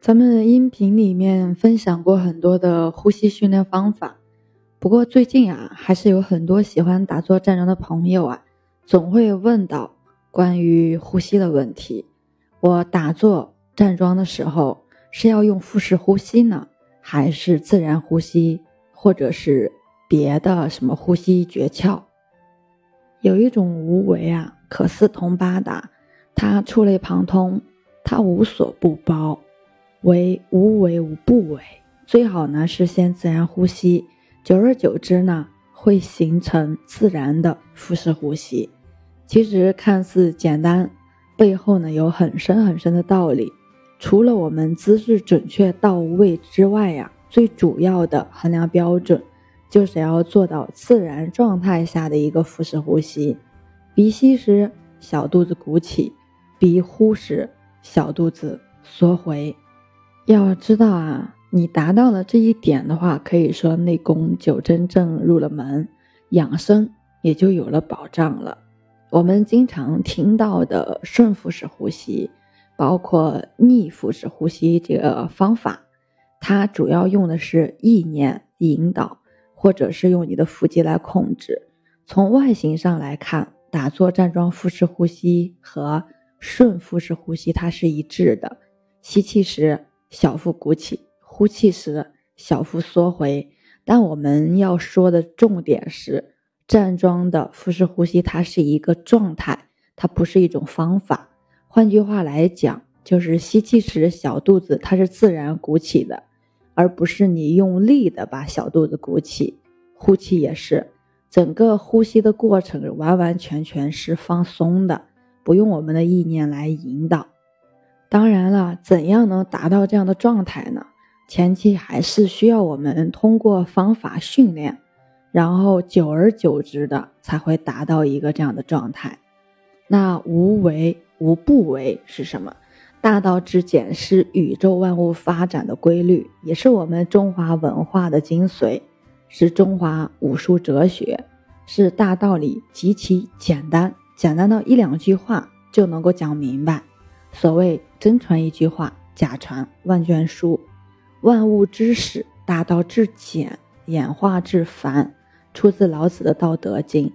咱们音频里面分享过很多的呼吸训练方法，不过最近啊，还是有很多喜欢打坐站桩的朋友啊，总会问到关于呼吸的问题。我打坐站桩的时候是要用腹式呼吸呢，还是自然呼吸，或者是别的什么呼吸诀窍？有一种无为啊，可四通八达，它触类旁通，它无所不包。为无为无不为，最好呢是先自然呼吸，久而久之呢会形成自然的腹式呼吸。其实看似简单，背后呢有很深很深的道理。除了我们姿势准确到位之外呀，最主要的衡量标准就是要做到自然状态下的一个腹式呼吸。鼻吸时小肚子鼓起，鼻呼时小肚子缩回。要知道啊，你达到了这一点的话，可以说内功就真正入了门，养生也就有了保障了。我们经常听到的顺腹式呼吸，包括逆腹式呼吸这个方法，它主要用的是意念引导，或者是用你的腹肌来控制。从外形上来看，打坐站桩腹式呼吸和顺腹式呼吸它是一致的，吸气时。小腹鼓起，呼气时小腹缩回。但我们要说的重点是，站桩的腹式呼吸，它是一个状态，它不是一种方法。换句话来讲，就是吸气时小肚子它是自然鼓起的，而不是你用力的把小肚子鼓起。呼气也是，整个呼吸的过程完完全全是放松的，不用我们的意念来引导。当然了，怎样能达到这样的状态呢？前期还是需要我们通过方法训练，然后久而久之的才会达到一个这样的状态。那无为无不为是什么？大道至简是宇宙万物发展的规律，也是我们中华文化的精髓，是中华武术哲学，是大道理极其简单，简单到一两句话就能够讲明白。所谓真传一句话，假传万卷书。万物之始，大道至简，演化至繁，出自老子的《道德经》。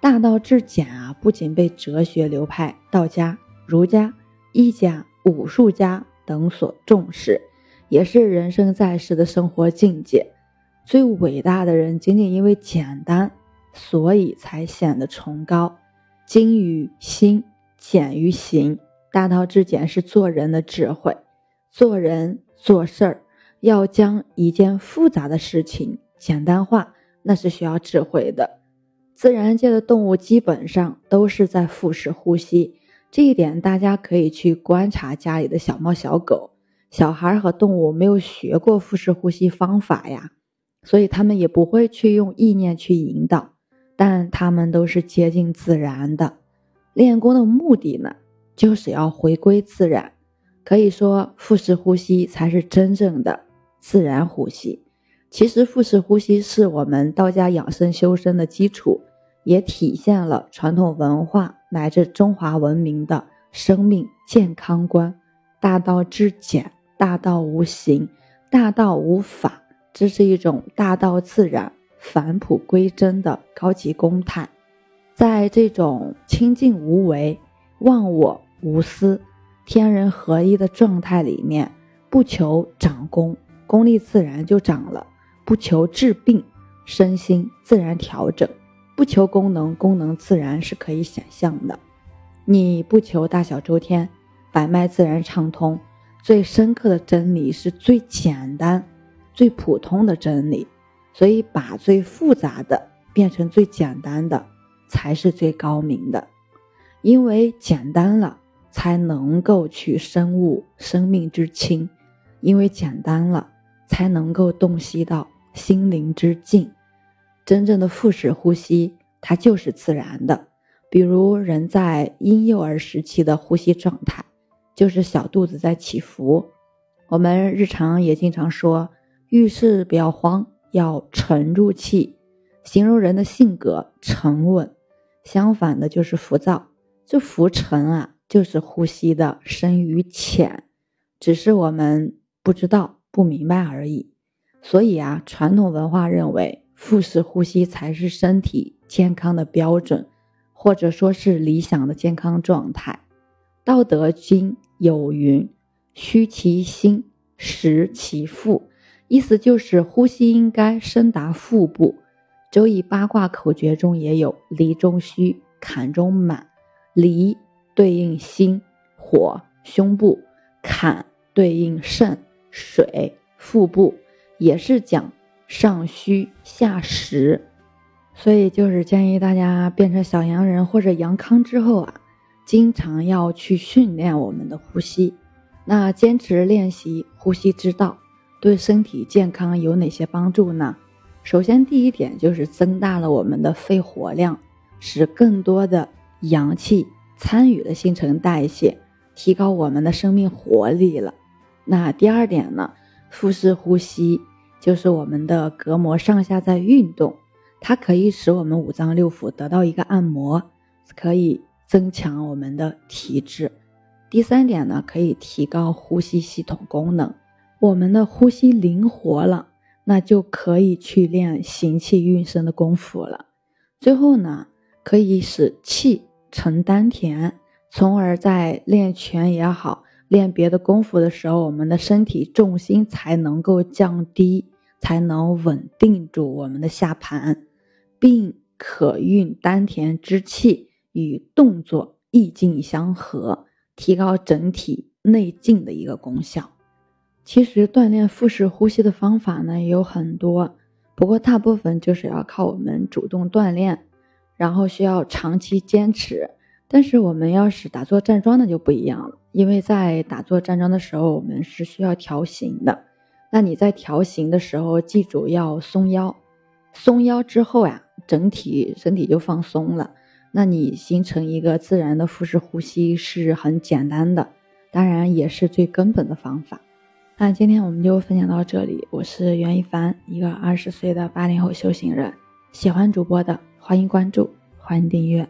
大道至简啊，不仅被哲学流派道家、儒家、医家、武术家等所重视，也是人生在世的生活境界。最伟大的人，仅仅因为简单，所以才显得崇高。精于心，简于行。大道至简是做人的智慧，做人做事儿要将一件复杂的事情简单化，那是需要智慧的。自然界的动物基本上都是在腹式呼吸，这一点大家可以去观察家里的小猫小狗。小孩和动物没有学过腹式呼吸方法呀，所以他们也不会去用意念去引导，但他们都是接近自然的。练功的目的呢？就是要回归自然，可以说腹式呼吸才是真正的自然呼吸。其实腹式呼吸是我们道家养生修身的基础，也体现了传统文化乃至中华文明的生命健康观。大道至简，大道无形，大道无法，这是一种大道自然、返璞归真的高级功态。在这种清净无为、忘我。无私、天人合一的状态里面，不求长功，功力自然就长了；不求治病，身心自然调整；不求功能，功能自然是可以想象的。你不求大小周天，百脉自然畅通。最深刻的真理是最简单、最普通的真理，所以把最复杂的变成最简单的，才是最高明的，因为简单了。才能够去深悟生命之轻，因为简单了，才能够洞悉到心灵之静。真正的腹式呼吸，它就是自然的。比如人在婴幼儿时期的呼吸状态，就是小肚子在起伏。我们日常也经常说，遇事不要慌，要沉住气，形容人的性格沉稳。相反的就是浮躁，这浮沉啊。就是呼吸的深与浅，只是我们不知道、不明白而已。所以啊，传统文化认为腹式呼吸才是身体健康的标准，或者说是理想的健康状态。《道德经》有云：“虚其心，实其腹。”意思就是呼吸应该深达腹部。《周易》八卦口诀中也有“离中虚，坎中满”。离对应心、火、胸部；坎对应肾、水、腹部。也是讲上虚下实，所以就是建议大家变成小阳人或者阳康之后啊，经常要去训练我们的呼吸。那坚持练习呼吸之道，对身体健康有哪些帮助呢？首先，第一点就是增大了我们的肺活量，使更多的阳气参与了新陈代谢，提高我们的生命活力了。那第二点呢，腹式呼吸。就是我们的膈膜上下在运动，它可以使我们五脏六腑得到一个按摩，可以增强我们的体质。第三点呢，可以提高呼吸系统功能，我们的呼吸灵活了，那就可以去练行气运声的功夫了。最后呢，可以使气沉丹田，从而在练拳也好。练别的功夫的时候，我们的身体重心才能够降低，才能稳定住我们的下盘，并可运丹田之气与动作意境相合，提高整体内劲的一个功效。其实锻炼腹式呼吸的方法呢有很多，不过大部分就是要靠我们主动锻炼，然后需要长期坚持。但是我们要是打坐站桩，那就不一样了。因为在打坐站桩的时候，我们是需要调形的。那你在调形的时候，记住要松腰，松腰之后呀，整体身体就放松了。那你形成一个自然的腹式呼吸是很简单的，当然也是最根本的方法。那今天我们就分享到这里，我是袁一凡，一个二十岁的八零后修行人。喜欢主播的，欢迎关注，欢迎订阅。